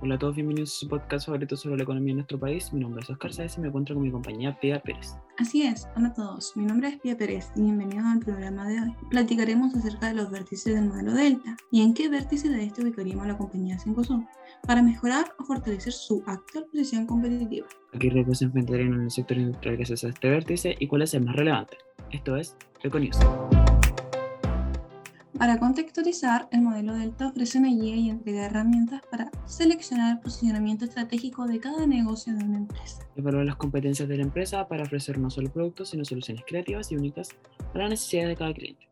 Hola a todos, bienvenidos a su podcast favorito sobre la economía en nuestro país. Mi nombre es Oscar Sáez y me encuentro con mi compañía Pia Pérez. Así es, hola a todos, mi nombre es Pia Pérez y bienvenidos al programa de hoy. Platicaremos acerca de los vértices del modelo Delta y en qué vértice de este ubicaríamos la compañía Cencosud para mejorar o fortalecer su actual posición competitiva. Aquí riesgos se enfrentarían en el sector industrial que se este vértice y cuál es el más relevante. Esto es Econews. Para contextualizar, el modelo Delta ofrece una guía y entrega herramientas para seleccionar el posicionamiento estratégico de cada negocio de una empresa. Evaluar las competencias de la empresa para ofrecer no solo productos, sino soluciones creativas y únicas a las necesidades de cada cliente.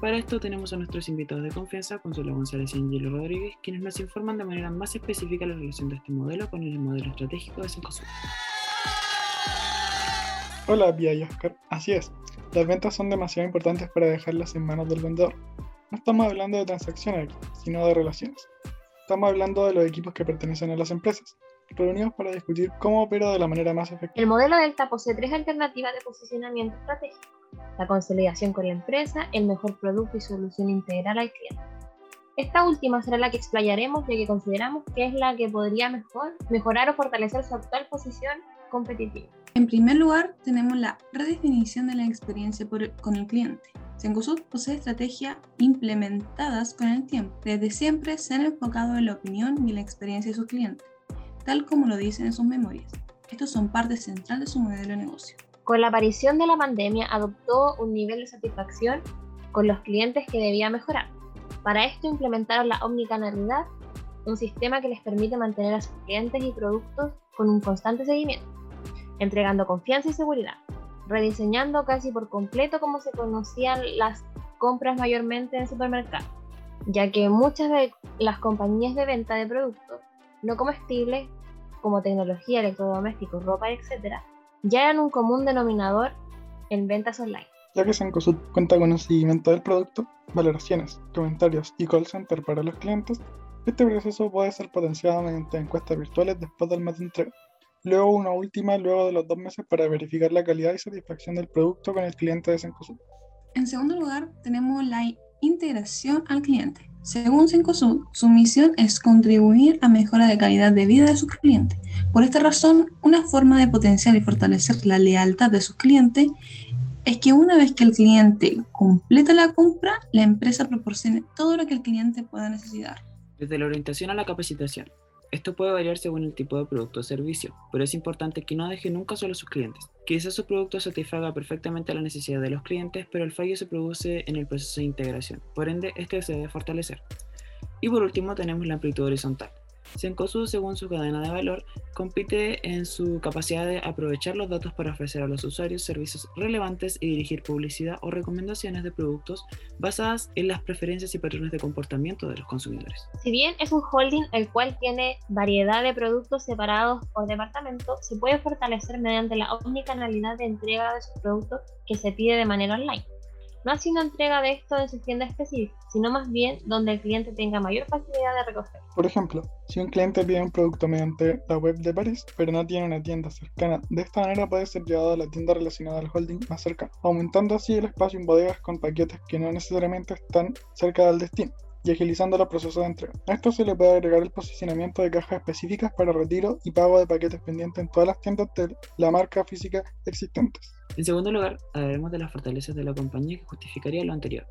Para esto tenemos a nuestros invitados de confianza, Consuelo González y Angelo Rodríguez, quienes nos informan de manera más específica la relación de este modelo con el modelo estratégico de Cencosud. Hola, Vía y Oscar. Así es, las ventas son demasiado importantes para dejarlas en manos del vendedor no estamos hablando de transacciones aquí, sino de relaciones. Estamos hablando de los equipos que pertenecen a las empresas, reunidos para discutir cómo opera de la manera más efectiva. El modelo Delta posee tres alternativas de posicionamiento estratégico. La consolidación con la empresa, el mejor producto y solución integral al cliente. Esta última será la que explayaremos ya que consideramos que es la que podría mejor, mejorar o fortalecer su actual posición competitiva. En primer lugar, tenemos la redefinición de la experiencia con el cliente. Cencosud posee estrategias implementadas con el tiempo. Desde siempre se han enfocado en la opinión y la experiencia de sus clientes, tal como lo dicen en sus memorias. Estos son parte central de su modelo de negocio. Con la aparición de la pandemia adoptó un nivel de satisfacción con los clientes que debía mejorar. Para esto implementaron la omnicanalidad, un sistema que les permite mantener a sus clientes y productos con un constante seguimiento, entregando confianza y seguridad rediseñando casi por completo cómo se conocían las compras mayormente en supermercados, ya que muchas de las compañías de venta de productos no comestibles, como tecnología, electrodomésticos, ropa, etc., ya eran un común denominador en ventas online. Ya que Sencosud cuenta con un seguimiento del producto, valoraciones, comentarios y call center para los clientes, este proceso puede ser potenciado mediante encuestas virtuales después del mes de entrega luego una última luego de los dos meses para verificar la calidad y satisfacción del producto con el cliente de Cencosud. En segundo lugar, tenemos la integración al cliente. Según Cencosud, su misión es contribuir a mejora de calidad de vida de sus clientes. Por esta razón, una forma de potenciar y fortalecer la lealtad de sus clientes es que una vez que el cliente completa la compra, la empresa proporcione todo lo que el cliente pueda necesitar. Desde la orientación a la capacitación, esto puede variar según el tipo de producto o servicio, pero es importante que no deje nunca solo a sus clientes. Quizás su producto satisfaga perfectamente la necesidad de los clientes, pero el fallo se produce en el proceso de integración, por ende este se debe fortalecer. Y por último tenemos la amplitud horizontal. Cencosud, según su cadena de valor, compite en su capacidad de aprovechar los datos para ofrecer a los usuarios servicios relevantes y dirigir publicidad o recomendaciones de productos basadas en las preferencias y patrones de comportamiento de los consumidores. Si bien es un holding el cual tiene variedad de productos separados por departamento, se puede fortalecer mediante la omnicanalidad de entrega de sus productos que se pide de manera online no haciendo entrega de esto en su tienda específica, sino más bien donde el cliente tenga mayor facilidad de recoger. Por ejemplo, si un cliente pide un producto mediante la web de París, pero no tiene una tienda cercana, de esta manera puede ser llevado a la tienda relacionada al holding más cercano, aumentando así el espacio en bodegas con paquetes que no necesariamente están cerca del destino y agilizando los procesos de entrega. A esto se le puede agregar el posicionamiento de cajas específicas para retiro y pago de paquetes pendientes en todas las tiendas de la marca física existentes. En segundo lugar, hablaremos de las fortalezas de la compañía que justificaría lo anterior.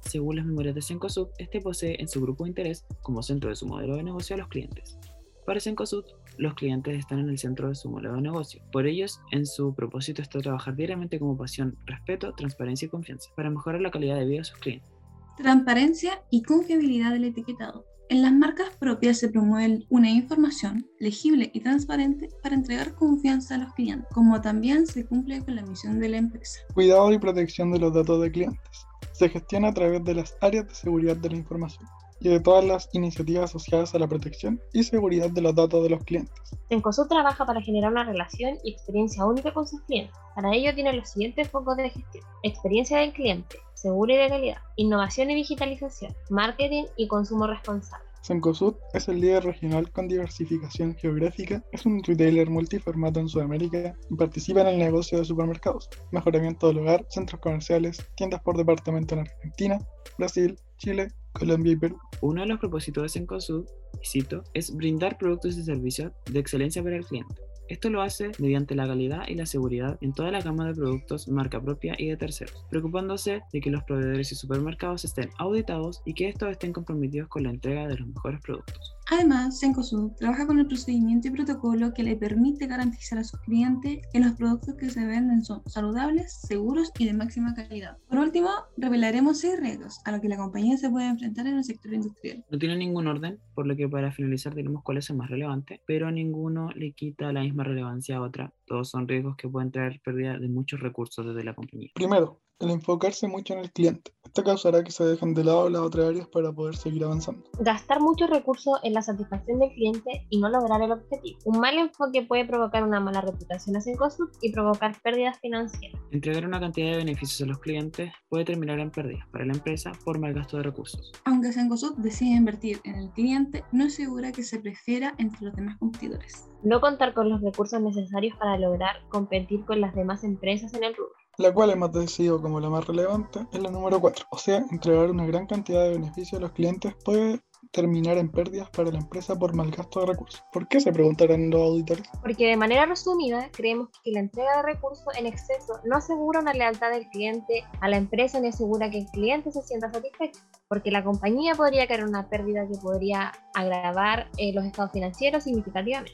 Según las memorias de Cencosud, este posee en su grupo de interés como centro de su modelo de negocio a los clientes. Para Cencosud, los clientes están en el centro de su modelo de negocio. Por ellos, en su propósito está trabajar diariamente como pasión, respeto, transparencia y confianza para mejorar la calidad de vida de sus clientes. Transparencia y confiabilidad del etiquetado. En las marcas propias se promueve una información legible y transparente para entregar confianza a los clientes, como también se cumple con la misión de la empresa. Cuidado y protección de los datos de clientes. Se gestiona a través de las áreas de seguridad de la información y de todas las iniciativas asociadas a la protección y seguridad de los datos de los clientes. Cencosud trabaja para generar una relación y experiencia única con sus clientes. Para ello tiene los siguientes focos de gestión. Experiencia del cliente, segura y de calidad, innovación y digitalización, marketing y consumo responsable. Cencosud es el líder regional con diversificación geográfica, es un retailer multiformato en Sudamérica y participa en el negocio de supermercados, mejoramiento del hogar, centros comerciales, tiendas por departamento en Argentina, Brasil, Chile, Colombia y Perú. Uno de los propósitos de Cencosud y cito, es brindar productos y servicios de excelencia para el cliente. Esto lo hace mediante la calidad y la seguridad en toda la gama de productos marca propia y de terceros, preocupándose de que los proveedores y supermercados estén auditados y que estos estén comprometidos con la entrega de los mejores productos. Además, Cencosud trabaja con el procedimiento y protocolo que le permite garantizar a sus clientes que los productos que se venden son saludables, seguros y de máxima calidad. Por último, revelaremos seis riesgos a los que la compañía se puede enfrentar en el sector industrial. No tiene ningún orden, por lo que para finalizar diremos cuál es el más relevante, pero ninguno le quita la misma relevancia a otra. Todos son riesgos que pueden traer pérdida de muchos recursos desde la compañía. Primero, el enfocarse mucho en el cliente. Esto causará que se dejen de lado las otras áreas para poder seguir avanzando. Gastar muchos recursos en la satisfacción del cliente y no lograr el objetivo. Un mal enfoque puede provocar una mala reputación a Cencosud y provocar pérdidas financieras. Entregar una cantidad de beneficios a los clientes puede terminar en pérdidas para la empresa por mal gasto de recursos. Aunque Cencosud decida invertir en el cliente, no es segura que se prefiera entre los demás competidores. No contar con los recursos necesarios para lograr competir con las demás empresas en el rubro. La cual hemos decidido como la más relevante es la número 4. O sea, entregar una gran cantidad de beneficios a los clientes puede terminar en pérdidas para la empresa por mal gasto de recursos. ¿Por qué se preguntarán los auditores? Porque de manera resumida, creemos que la entrega de recursos en exceso no asegura una lealtad del cliente a la empresa ni asegura que el cliente se sienta satisfecho, porque la compañía podría caer en una pérdida que podría agravar eh, los estados financieros significativamente.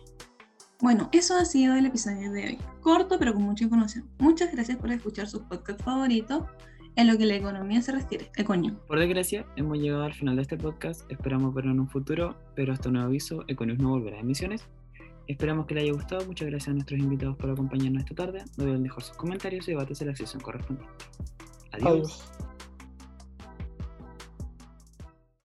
Bueno, eso ha sido el episodio de hoy. Corto pero con mucha información. Muchas gracias por escuchar sus podcast favoritos en lo que la economía se refiere, Ecoño. Por desgracia, hemos llegado al final de este podcast. Esperamos verlo en un futuro, pero hasta nuevo aviso, Econius no volverá a emisiones. Esperamos que les haya gustado. Muchas gracias a nuestros invitados por acompañarnos esta tarde. No deben dejar sus comentarios y debates en la sección correspondiente. Adiós. Adiós.